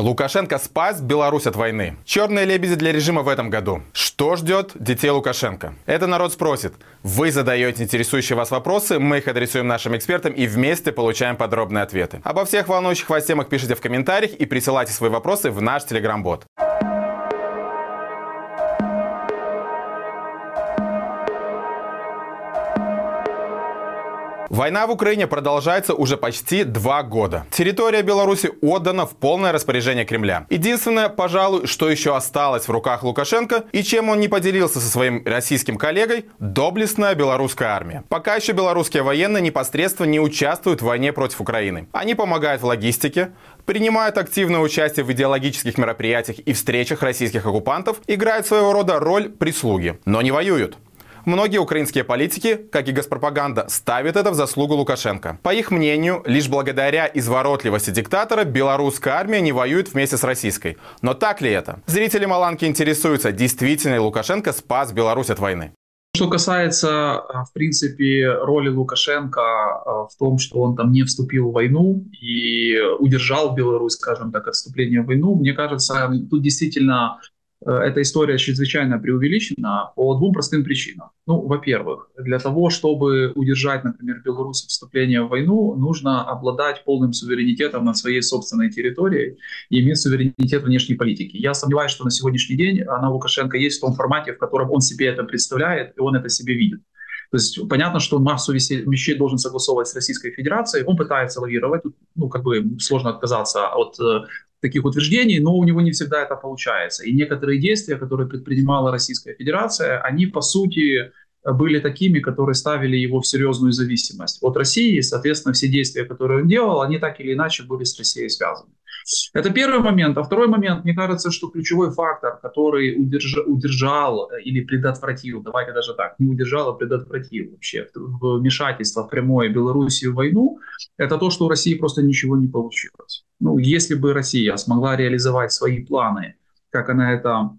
Лукашенко спас Беларусь от войны. Черные лебеди для режима в этом году. Что ждет детей Лукашенко? Это народ спросит. Вы задаете интересующие вас вопросы, мы их адресуем нашим экспертам и вместе получаем подробные ответы. Обо всех волнующих вас темах пишите в комментариях и присылайте свои вопросы в наш телеграм-бот. Война в Украине продолжается уже почти два года. Территория Беларуси отдана в полное распоряжение Кремля. Единственное, пожалуй, что еще осталось в руках Лукашенко и чем он не поделился со своим российским коллегой, доблестная белорусская армия. Пока еще белорусские военные непосредственно не участвуют в войне против Украины. Они помогают в логистике, принимают активное участие в идеологических мероприятиях и встречах российских оккупантов, играют своего рода роль прислуги, но не воюют. Многие украинские политики, как и госпропаганда, ставят это в заслугу Лукашенко. По их мнению, лишь благодаря изворотливости диктатора белорусская армия не воюет вместе с российской. Но так ли это? Зрители Маланки интересуются, действительно ли Лукашенко спас Беларусь от войны. Что касается, а, в принципе, роли Лукашенко а, в том, что он там не вступил в войну и удержал Беларусь, скажем так, от вступления в войну, мне кажется, тут действительно Э, эта история чрезвычайно преувеличена по двум простым причинам. Ну, во-первых, для того, чтобы удержать, например, Беларусь вступление в войну, нужно обладать полным суверенитетом над своей собственной территорией и иметь суверенитет внешней политики. Я сомневаюсь, что на сегодняшний день она Лукашенко есть в том формате, в котором он себе это представляет, и он это себе видит. То есть понятно, что он массу вещей должен согласовывать с Российской Федерацией, он пытается лавировать, ну, как бы сложно отказаться от э, таких утверждений, но у него не всегда это получается. И некоторые действия, которые предпринимала Российская Федерация, они по сути были такими, которые ставили его в серьезную зависимость от России. Соответственно, все действия, которые он делал, они так или иначе были с Россией связаны. Это первый момент. А второй момент, мне кажется, что ключевой фактор, который удерж... удержал или предотвратил, давайте даже так, не удержал, а предотвратил вообще вмешательство в прямое Белоруссии в войну, это то, что у России просто ничего не получилось. Ну, если бы Россия смогла реализовать свои планы, как она это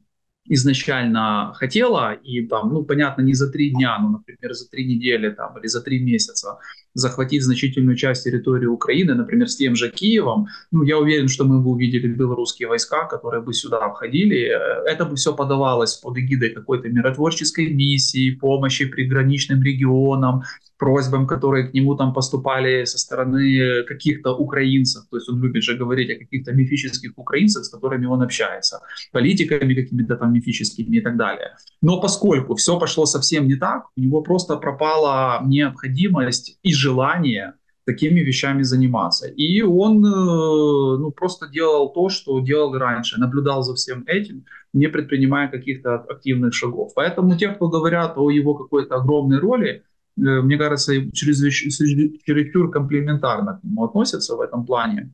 изначально хотела, и там, ну, понятно, не за три дня, но, например, за три недели там, или за три месяца захватить значительную часть территории Украины, например, с тем же Киевом, ну, я уверен, что мы бы увидели белорусские войска, которые бы сюда входили. Это бы все подавалось под эгидой какой-то миротворческой миссии, помощи приграничным регионам, просьбам, которые к нему там поступали со стороны каких-то украинцев. То есть он любит же говорить о каких-то мифических украинцах, с которыми он общается, политиками какими-то там мифическими и так далее. Но поскольку все пошло совсем не так, у него просто пропала необходимость и желание такими вещами заниматься. И он э, ну, просто делал то, что делал раньше, наблюдал за всем этим, не предпринимая каких-то активных шагов. Поэтому те, кто говорят о его какой-то огромной роли, Э, мне кажется, чересчур комплементарно к нему относятся в этом плане,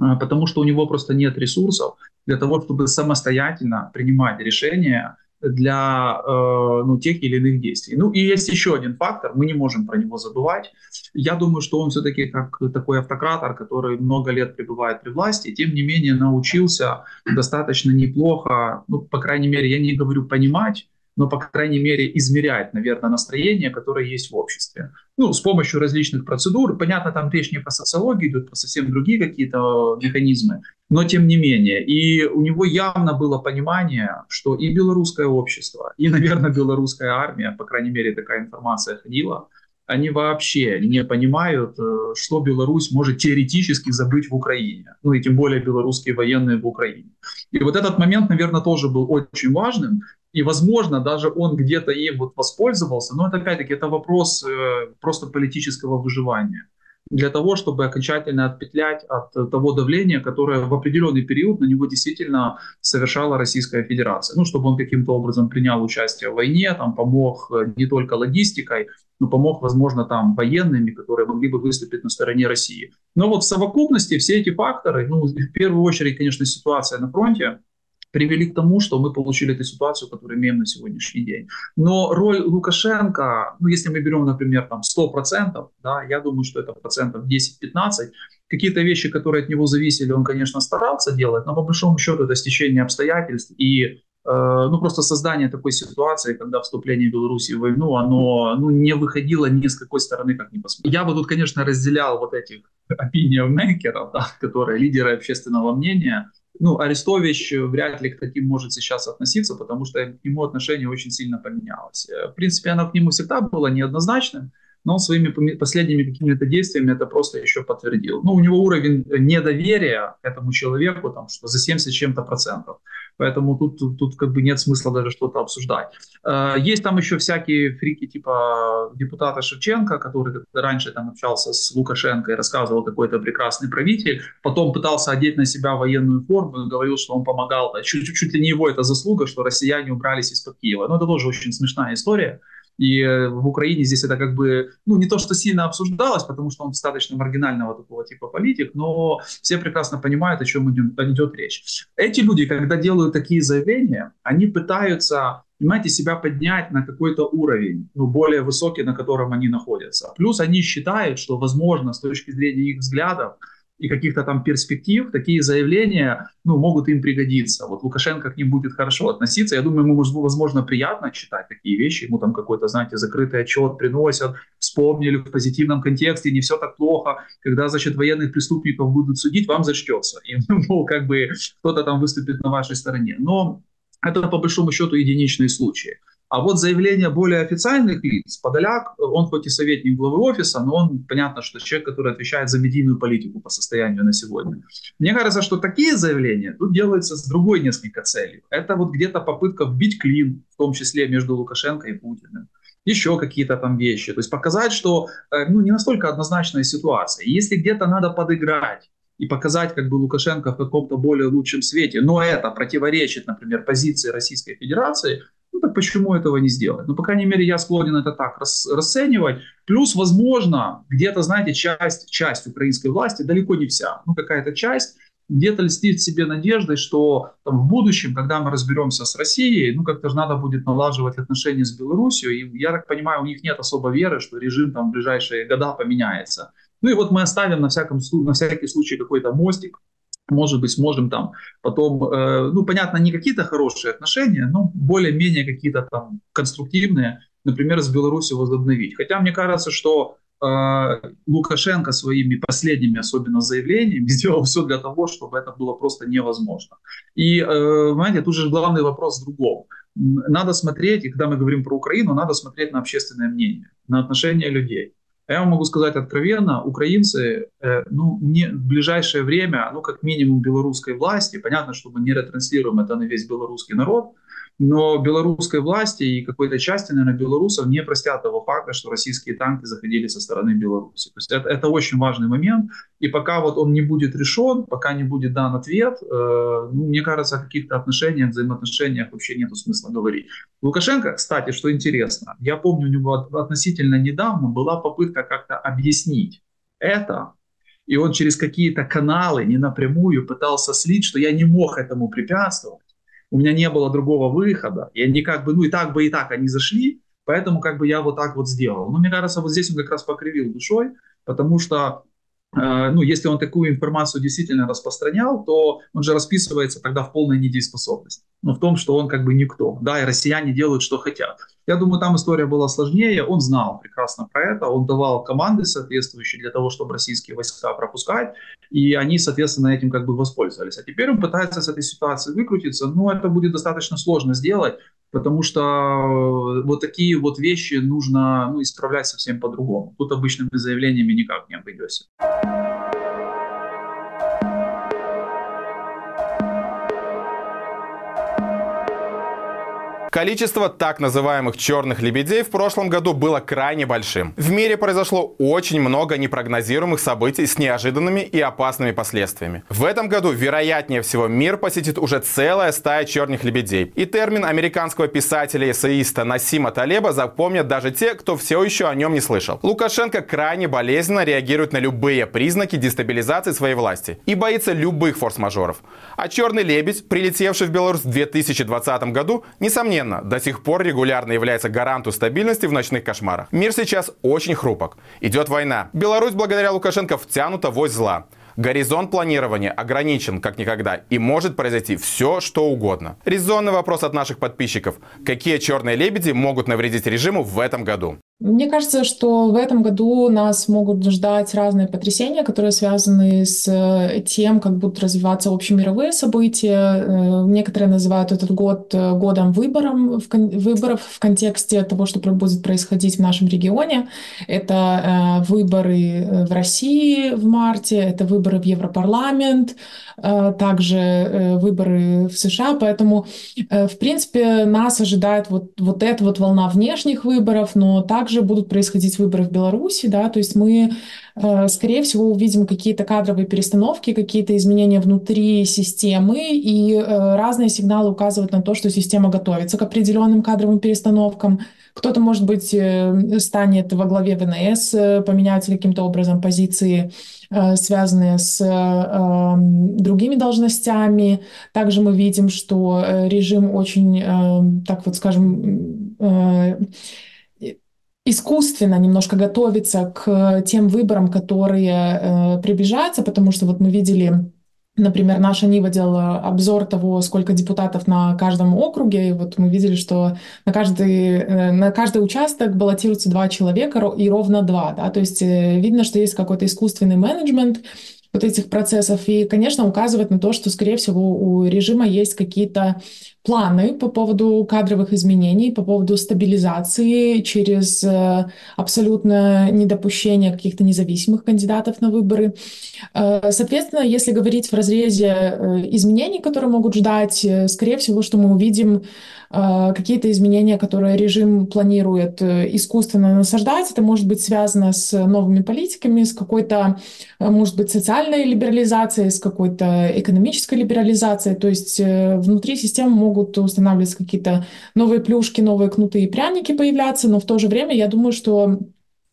э, потому что у него просто нет ресурсов для того, чтобы самостоятельно принимать решения для э, ну, тех или иных действий. Ну и есть еще один фактор, мы не можем про него забывать. Я думаю, что он все-таки как такой автократор, который много лет пребывает при власти, тем не менее научился достаточно неплохо, ну, по крайней мере, я не говорю понимать, но, по крайней мере, измерять, наверное, настроение, которое есть в обществе. Ну, с помощью различных процедур. Понятно, там речь не про социологию, идут про совсем другие какие-то механизмы, но тем не менее. И у него явно было понимание, что и белорусское общество, и, наверное, белорусская армия, по крайней мере, такая информация ходила, они вообще не понимают, э, что Беларусь может теоретически забыть в Украине. Ну и тем более белорусские военные в Украине. И вот этот момент, наверное, тоже был очень важным. И, возможно, даже он где-то им вот воспользовался, но это, опять-таки, это вопрос э, просто политического выживания. Для того, чтобы окончательно отпетлять от того давления, которое в определенный период на него действительно совершала Российская Федерация. Ну, чтобы он каким-то образом принял участие в войне, там, помог э, не только логистикой, но помог, возможно, там, военными, которые могли бы выступить на стороне России. Но вот в совокупности все эти факторы, ну, в первую очередь, конечно, ситуация на фронте, привели к тому, что мы получили эту ситуацию, которую имеем на сегодняшний день. Но роль Лукашенко, ну, если мы берем, например, там 100%, да, я думаю, что это процентов 10-15, какие-то вещи, которые от него зависели, он, конечно, старался делать, но по большому счету это стечение обстоятельств и ну, просто создание такой ситуации, когда вступление Беларуси в войну, оно ну, не выходило ни с какой стороны, как ни посмотреть. Я бы тут, конечно, разделял вот этих opinion-мейкеров, да, которые лидеры общественного мнения. Ну, Арестович вряд ли к таким может сейчас относиться, потому что к нему отношение очень сильно поменялось. Э, в принципе, оно к нему всегда было неоднозначным, но он своими последними какими-то действиями это просто еще подтвердил. Ну, у него уровень недоверия этому человеку там, что за 70 чем-то процентов. Поэтому тут, тут, тут как бы нет смысла даже что-то обсуждать. Э, есть там еще всякие фрики типа депутата Шевченко, который раньше там общался с Лукашенко и рассказывал, какой то прекрасный правитель. Потом пытался одеть на себя военную форму и говорил, что он помогал. Чуть, чуть ли не его это заслуга, что россияне убрались из-под Киева. Но это тоже очень смешная история. И э, в Украине здесь это как бы, ну, не то, что сильно обсуждалось, потому что он достаточно маргинального такого типа политик, но все прекрасно понимают, о чем идет речь. Эти люди, когда делают такие заявления, они пытаются понимаете, себя поднять на какой-то уровень, ну, более высокий, на котором они находятся. Плюс они считают, что, возможно, с точки зрения их взглядов, и каких-то там перспектив, такие заявления ну, могут им пригодиться. Вот Лукашенко к ним будет хорошо относиться. Я думаю, ему, возможно, приятно читать такие вещи. Ему там какой-то, знаете, закрытый отчет приносят, вспомнили в позитивном контексте, не все так плохо. Когда, значит, военных преступников будут судить, вам зачтется. И, ну, как бы кто-то там выступит на вашей стороне. Но это, по большому счету, единичные случаи. А вот заявление более официальных лиц, Подоляк, он хоть и советник главы офиса, но он, понятно, что человек, который отвечает за медийную политику по состоянию на сегодня. Мне кажется, что такие заявления тут делаются с другой несколько целью. Это вот где-то попытка вбить клин, в том числе между Лукашенко и Путиным еще какие-то там вещи. То есть показать, что э, ну, не настолько однозначная ситуация. Если где-то надо подыграть, и показать как бы Лукашенко в каком-то более лучшем свете, но это противоречит, например, позиции Российской Федерации, ну так почему этого не сделать? Ну, по крайней мере, я склонен это так рас, расценивать. Плюс, возможно, где-то, знаете, часть, часть украинской власти, далеко не вся, ну какая-то часть, где-то льстит себе надеждой, что там, в будущем, когда мы разберемся с Россией, ну как-то же надо будет налаживать отношения с Беларусью. И я так понимаю, у них нет особо веры, что режим там в ближайшие года поменяется. Ну и вот мы оставим на, всяком, на всякий случай какой-то мостик, может быть, сможем там потом, э, ну, понятно, не какие-то хорошие отношения, но более-менее какие-то там конструктивные, например, с Беларусью возобновить. Хотя мне кажется, что э, Лукашенко своими последними, особенно заявлениями, сделал все для того, чтобы это было просто невозможно. И, э, понимаете, тут же главный вопрос в другом. Надо смотреть, и когда мы говорим про Украину, надо смотреть на общественное мнение, на отношения людей. Я вам могу сказать откровенно, украинцы, э, ну, не, в ближайшее время, ну, как минимум белорусской власти, понятно, что мы не ретранслируем это на весь белорусский народ, но белорусской власти и какой-то части, наверное, белорусов не простят того факта, что российские танки заходили со стороны Беларуси. То есть это, это очень важный момент. И пока вот он не будет решен, пока не будет дан ответ, э, ну, мне кажется, о каких-то отношениях, взаимоотношениях вообще нет смысла говорить. Лукашенко, кстати, что интересно, я помню, у него относительно недавно была попытка как-то объяснить это, и он через какие-то каналы, не напрямую, пытался слить, что я не мог этому препятствовать у меня не было другого выхода, и они как бы, ну и так бы и так они зашли, поэтому как бы я вот так вот сделал. Но мне кажется, вот здесь он как раз покривил душой, потому что ну, если он такую информацию действительно распространял, то он же расписывается тогда в полной недееспособности. Ну, в том, что он как бы никто. Да, и россияне делают, что хотят. Я думаю, там история была сложнее. Он знал прекрасно про это. Он давал команды соответствующие для того, чтобы российские войска пропускать. И они, соответственно, этим как бы воспользовались. А теперь он пытается с этой ситуации выкрутиться. Но это будет достаточно сложно сделать, потому что э, вот такие вот вещи нужно ну, исправлять совсем по-другому. Тут обычными заявлениями никак не обойдешься. Количество так называемых черных лебедей в прошлом году было крайне большим. В мире произошло очень много непрогнозируемых событий с неожиданными и опасными последствиями. В этом году, вероятнее всего, мир посетит уже целая стая черных лебедей. И термин американского писателя и эссеиста Насима Талеба запомнят даже те, кто все еще о нем не слышал. Лукашенко крайне болезненно реагирует на любые признаки дестабилизации своей власти и боится любых форс-мажоров. А черный лебедь, прилетевший в Беларусь в 2020 году, несомненно, несомненно, до сих пор регулярно является гарантом стабильности в ночных кошмарах. Мир сейчас очень хрупок. Идет война. Беларусь благодаря Лукашенко втянута в ось зла. Горизонт планирования ограничен как никогда и может произойти все, что угодно. Резонный вопрос от наших подписчиков. Какие черные лебеди могут навредить режиму в этом году? Мне кажется, что в этом году нас могут ждать разные потрясения, которые связаны с э, тем, как будут развиваться общемировые события. Э, некоторые называют этот год э, годом выбором, выборов в контексте того, что будет происходить в нашем регионе. Это выборы в России в марте, это выборы в Европарламент, также выборы в США. Поэтому, в принципе, нас ожидает вот, вот эта вот волна внешних выборов, но также также будут происходить выборы в Беларуси, да, то есть мы, э, скорее всего, увидим какие-то кадровые перестановки, какие-то изменения внутри системы, и э, разные сигналы указывают на то, что система готовится к определенным кадровым перестановкам. Кто-то, может быть, э, станет во главе ВНС, поменяются каким-то образом позиции, связанные с другими должностями. Также мы видим, что режим очень, так вот скажем, искусственно немножко готовиться к тем выборам, которые э, приближаются, потому что вот мы видели Например, наша Нива делала обзор того, сколько депутатов на каждом округе, и вот мы видели, что на каждый, э, на каждый участок баллотируются два человека, и ровно два. Да? То есть э, видно, что есть какой-то искусственный менеджмент, вот этих процессов. И, конечно, указывает на то, что, скорее всего, у режима есть какие-то планы по поводу кадровых изменений, по поводу стабилизации через э, абсолютное недопущение каких-то независимых кандидатов на выборы. Э, соответственно, если говорить в разрезе э, изменений, которые могут ждать, скорее всего, что мы увидим какие-то изменения, которые режим планирует искусственно насаждать. Это может быть связано с новыми политиками, с какой-то, может быть, социальной либерализацией, с какой-то экономической либерализацией. То есть внутри системы могут могут устанавливаться какие-то новые плюшки, новые кнуты и пряники появляться, но в то же время я думаю, что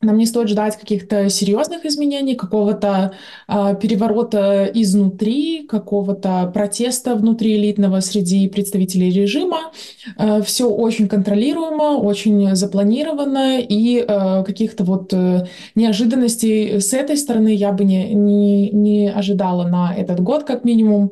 нам не стоит ждать каких-то серьезных изменений, какого-то э, переворота изнутри, какого-то протеста внутри элитного среди представителей режима. Э, все очень контролируемо, очень запланировано, и э, каких-то вот э, неожиданностей с этой стороны я бы не, не, не ожидала на этот год, как минимум.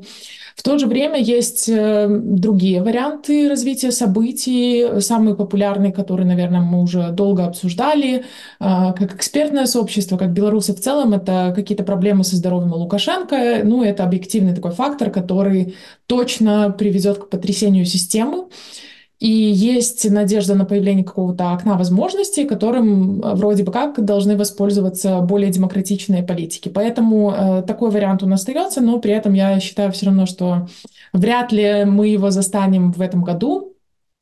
В то же время есть э, другие варианты развития событий, самые популярные, которые, наверное, мы уже долго обсуждали, а, как экспертное сообщество, как белорусы в целом, это какие-то проблемы со здоровьем Лукашенко. Ну, это объективный такой фактор, который точно приведет к потрясению системы. И есть надежда на появление какого-то окна возможностей, которым э, вроде бы как должны воспользоваться более демократичные политики. Поэтому э, такой вариант он остается, но при этом я считаю все равно, что вряд ли мы его застанем в этом году.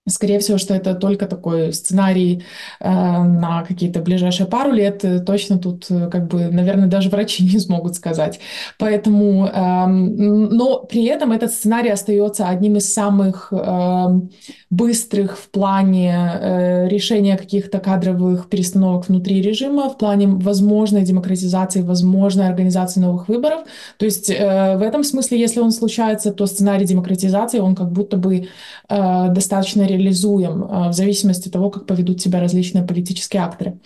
Скорее всего, что это только такой сценарий э, на какие-то ближайшие пару лет. Точно тут, э, как бы, наверное, даже врачи не смогут сказать. Поэтому, э, но при этом этот сценарий остается одним из самых э, быстрых в плане э, решения каких-то кадровых перестановок внутри режима, в плане возможной демократизации, возможной организации новых выборов. То есть э, в этом смысле, если он случается, то сценарий демократизации, он как будто бы э, достаточно реализуем э, в зависимости от того, как поведут себя различные политические акторы.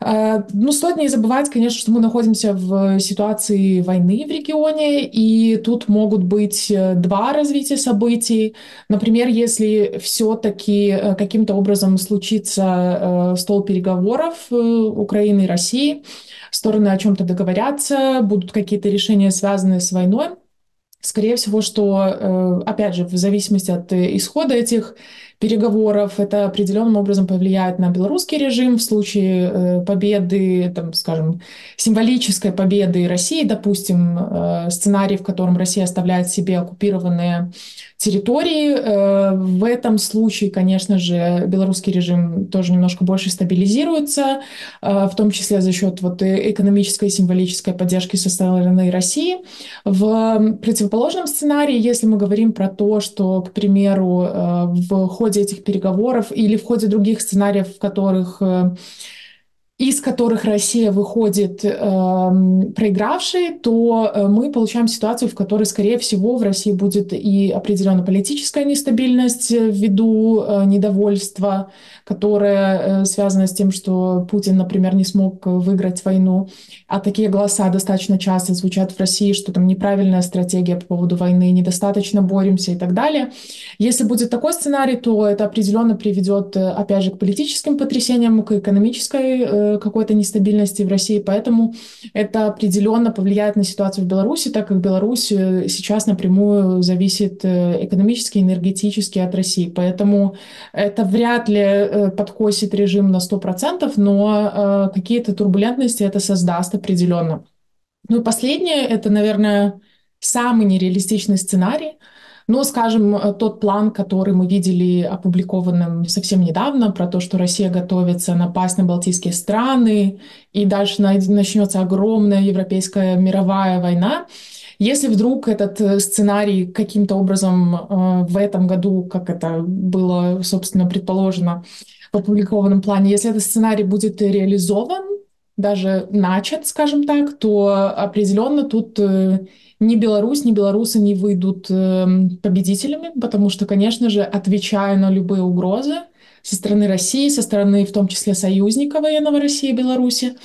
Э, ну, стоит не забывать, конечно, что мы находимся в ситуации войны в регионе, и тут могут быть э, два развития событий. Например, если все-таки каким-то образом случится стол переговоров Украины и России, стороны о чем-то договорятся, будут какие-то решения, связанные с войной, Скорее всего, что, опять же, в зависимости от исхода этих переговоров. Это определенным образом повлияет на белорусский режим в случае э, победы, там, скажем, символической победы России, допустим, э, сценарий, в котором Россия оставляет себе оккупированные территории. Э, в этом случае, конечно же, белорусский режим тоже немножко больше стабилизируется, в том числе за счет вот экономической и символической поддержки со стороны России. В противоположном сценарии, если мы говорим про то, что, к примеру, в ходе ходе этих переговоров или в ходе других сценариев, в которых э, из которых Россия выходит э, проигравшей, то э, мы получаем ситуацию, в которой, скорее всего, в России будет и определенная политическая нестабильность ввиду э, недовольства, которое э, связано с тем, что Путин, например, не смог выиграть войну. А такие голоса достаточно часто звучат в России, что там неправильная стратегия по поводу войны, недостаточно боремся и так далее. Если будет такой сценарий, то это определенно приведет, э, опять же, к политическим потрясениям, к экономической э, какой-то нестабильности в России, поэтому это определенно повлияет на ситуацию в Беларуси, так как Беларусь э, сейчас напрямую зависит э, экономически, энергетически от России. Поэтому это вряд ли э, подкосит режим на 100%, но какие-то турбулентности это создаст определенно. Ну и последнее, это, наверное, самый нереалистичный сценарий – но, скажем, э, тот план, который мы видели опубликованным совсем недавно, про то, что Россия готовится напасть на Балтийские страны, и дальше начнется огромная европейская мировая война, если вдруг этот э, сценарий каким-то образом э, в этом году, как это было, собственно, предположено в опубликованном плане, если этот сценарий будет реализован, даже начат, скажем так, то определенно тут ни Беларусь, ни белорусы не выйдут эм, победителями, потому что, конечно же, отвечая на любые угрозы со стороны России, со стороны в том числе союзника военного России и Беларуси,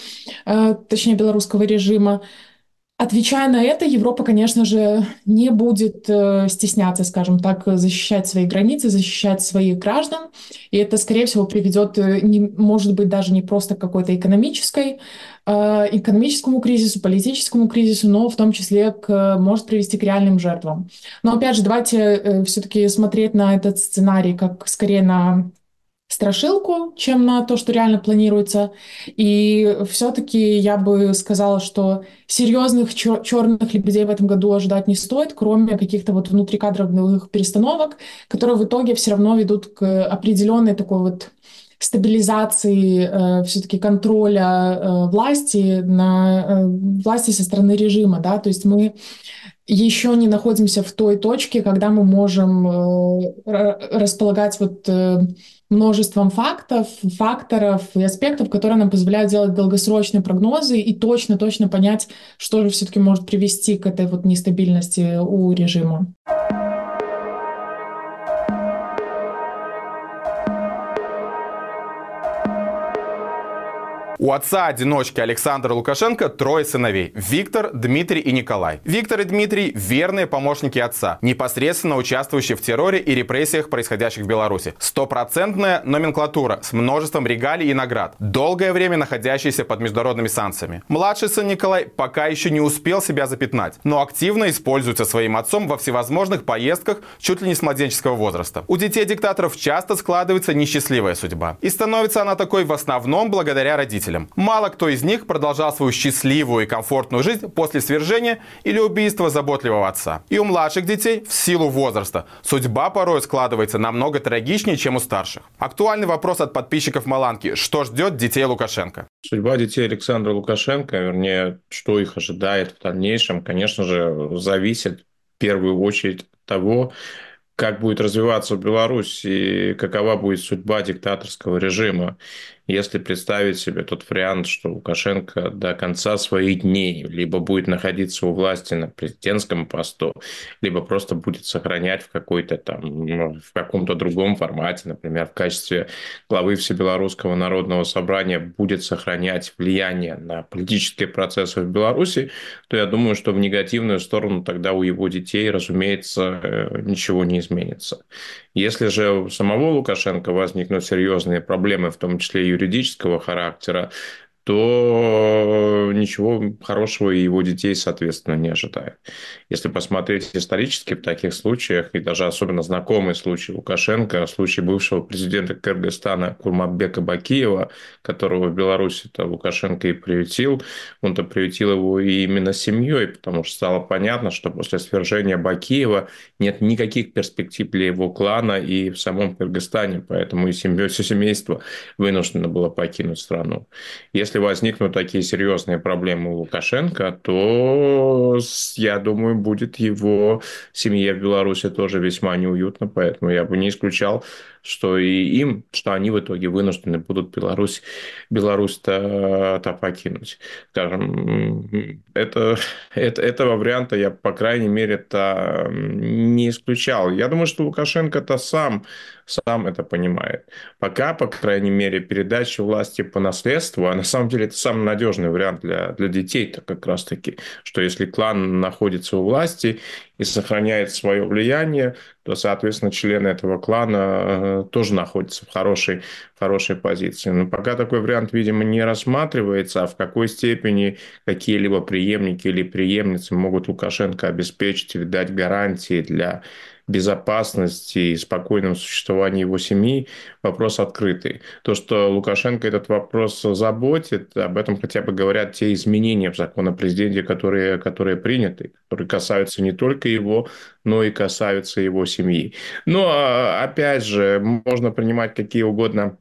э, точнее белорусского режима, Отвечая на это, Европа, конечно же, не будет э, стесняться, скажем так, защищать свои границы, защищать своих граждан. И это, скорее всего, приведет, э, не, может быть, даже не просто к какой-то экономической, э, экономическому кризису, политическому кризису, но в том числе к, может привести к реальным жертвам. Но, опять же, давайте э, все-таки смотреть на этот сценарий как скорее на страшилку, чем на то, что реально планируется. И все-таки я бы сказала, что серьезных чер- черных лебедей в этом году ожидать не стоит, кроме каких-то вот внутрикадровых перестановок, которые в итоге все равно ведут к определенной такой вот стабилизации э, все-таки контроля э, власти на э, власти со стороны режима, да, то есть мы еще не находимся в той точке, когда мы можем э, располагать вот э, множеством фактов, факторов и аспектов, которые нам позволяют делать долгосрочные прогнозы и точно-точно понять, что же все-таки может привести к этой вот нестабильности у режима. У отца-одиночки Александра Лукашенко трое сыновей – Виктор, Дмитрий и Николай. Виктор и Дмитрий – верные помощники отца, непосредственно участвующие в терроре и репрессиях, происходящих в Беларуси. Стопроцентная номенклатура с множеством регалий и наград, долгое время находящиеся под международными санкциями. Младший сын Николай пока еще не успел себя запятнать, но активно используется своим отцом во всевозможных поездках чуть ли не с младенческого возраста. У детей диктаторов часто складывается несчастливая судьба. И становится она такой в основном благодаря родителям родителям. Мало кто из них продолжал свою счастливую и комфортную жизнь после свержения или убийства заботливого отца. И у младших детей в силу возраста судьба порой складывается намного трагичнее, чем у старших. Актуальный вопрос от подписчиков Маланки. Что ждет детей Лукашенко? Судьба детей Александра Лукашенко, вернее, что их ожидает в дальнейшем, конечно же, зависит в первую очередь от того, как будет развиваться Беларусь и какова будет судьба диктаторского режима. Если представить себе тот вариант, что Лукашенко до конца своих дней либо будет находиться у власти на президентском посту, либо просто будет сохранять в какой-то там, ну, в каком-то другом формате, например, в качестве главы Всебелорусского народного собрания будет сохранять влияние на политические процессы в Беларуси, то я думаю, что в негативную сторону тогда у его детей, разумеется, э, ничего не изменится. Если же у самого Лукашенко возникнут серьезные проблемы, в том числе юридического характера, то ничего хорошего и его детей, соответственно, не ожидает. Если посмотреть исторически в таких случаях, и даже особенно знакомый случай Лукашенко, случай бывшего президента Кыргызстана Курматбека Бакиева, которого в Беларуси-то Лукашенко и приютил, он-то приютил его и именно семьей, потому что стало понятно, что после свержения Бакиева нет никаких перспектив для его клана и в самом Кыргызстане, поэтому и семья, все семейство вынуждено было покинуть страну. Если если возникнут такие серьезные проблемы у Лукашенко, то, я думаю, будет его семье в Беларуси тоже весьма неуютно, поэтому я бы не исключал что и им, что они в итоге вынуждены будут Беларусь, Беларусь-то покинуть. Скажем, это, это, этого варианта я, по крайней мере, это не исключал. Я думаю, что Лукашенко-то сам сам это понимает. Пока, по крайней мере, передача власти по наследству, а на самом деле это самый надежный вариант для, для детей-то как раз-таки, что если клан находится у власти и сохраняет свое влияние, то, соответственно, члены этого клана э, тоже находятся в хорошей, хорошей позиции. Но пока такой вариант, видимо, не рассматривается, а в какой степени какие-либо преемники или преемницы могут Лукашенко обеспечить или дать гарантии для безопасности и спокойном существовании его семьи вопрос открытый. То, что Лукашенко этот вопрос заботит, об этом хотя бы говорят те изменения в закон о президенте, которые, которые приняты, которые касаются не только его, но и касаются его семьи. Но, а, опять же, можно принимать какие угодно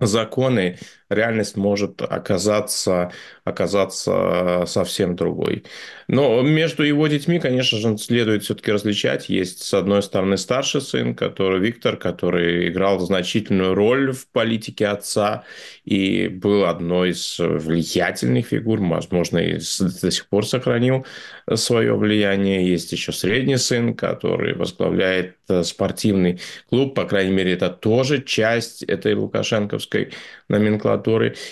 законы, реальность может оказаться, оказаться совсем другой. Но между его детьми, конечно же, следует все-таки различать. Есть, с одной стороны, старший сын, который Виктор, который играл значительную роль в политике отца и был одной из влиятельных фигур, возможно, и до сих пор сохранил свое влияние. Есть еще средний сын, который возглавляет э, спортивный клуб, по крайней мере, это тоже часть этой лукашенковской номенклатуры.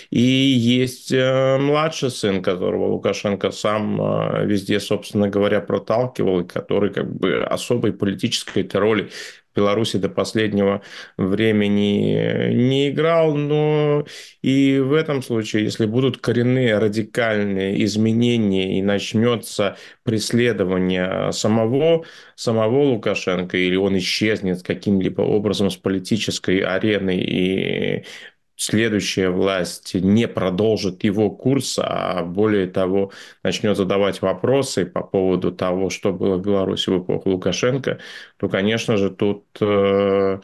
И есть э, младший сын, которого. Лукашенко сам э, везде, собственно говоря, проталкивал, и который как бы особой политической роли Беларуси до последнего времени не играл, но и в этом случае, если будут коренные радикальные изменения и начнется преследование самого, самого Лукашенко, или он исчезнет каким-либо образом с политической арены и следующая власть не продолжит его курс, а более того начнет задавать вопросы по поводу того, что было в Беларуси в эпоху Лукашенко, то, конечно же, тут э,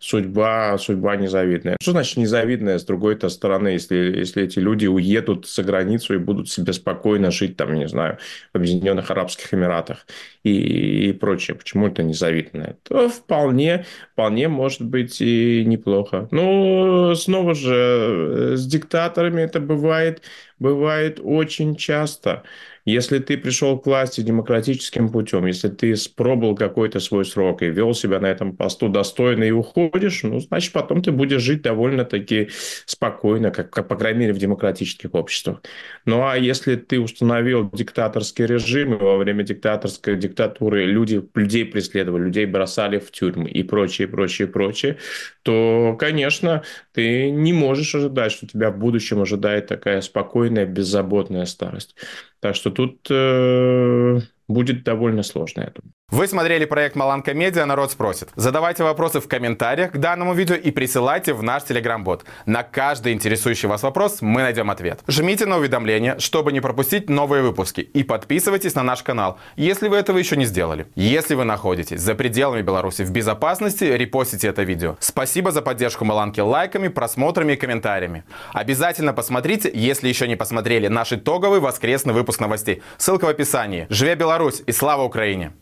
судьба, судьба незавидная. Что значит незавидная с другой-то стороны, если, если эти люди уедут за границу и будут себе спокойно жить, там, не знаю, в Объединенных Арабских Эмиратах и, и прочее. Почему это незавидное? То вполне, вполне может быть и неплохо. Но снова же э, с диктаторами это бывает, бывает очень часто. Если ты пришел к власти демократическим путем, если ты спробовал какой-то свой срок и вел себя на этом посту достойно и уходишь, ну, значит, потом ты будешь жить довольно-таки спокойно, как, как, по крайней мере, в демократических обществах. Ну, а если ты установил диктаторский режим, и во время диктаторской диктатуры люди, людей преследовали, людей бросали в тюрьмы и прочее, прочее, прочее, то, конечно, ты не можешь ожидать, что тебя в будущем ожидает такая спокойная, беззаботная старость. Так что тут э, будет довольно сложно, я думаю. Вы смотрели проект Маланка Медиа «Народ спросит». Задавайте вопросы в комментариях к данному видео и присылайте в наш телеграм-бот. На каждый интересующий вас вопрос мы найдем ответ. Жмите на уведомления, чтобы не пропустить новые выпуски. И подписывайтесь на наш канал, если вы этого еще не сделали. Если вы находитесь за пределами Беларуси в безопасности, репостите это видео. Спасибо за поддержку Маланки лайками, просмотрами и комментариями. Обязательно посмотрите, если еще не посмотрели, наш итоговый воскресный выпуск новостей. Ссылка в описании. Живе Беларусь и слава Украине!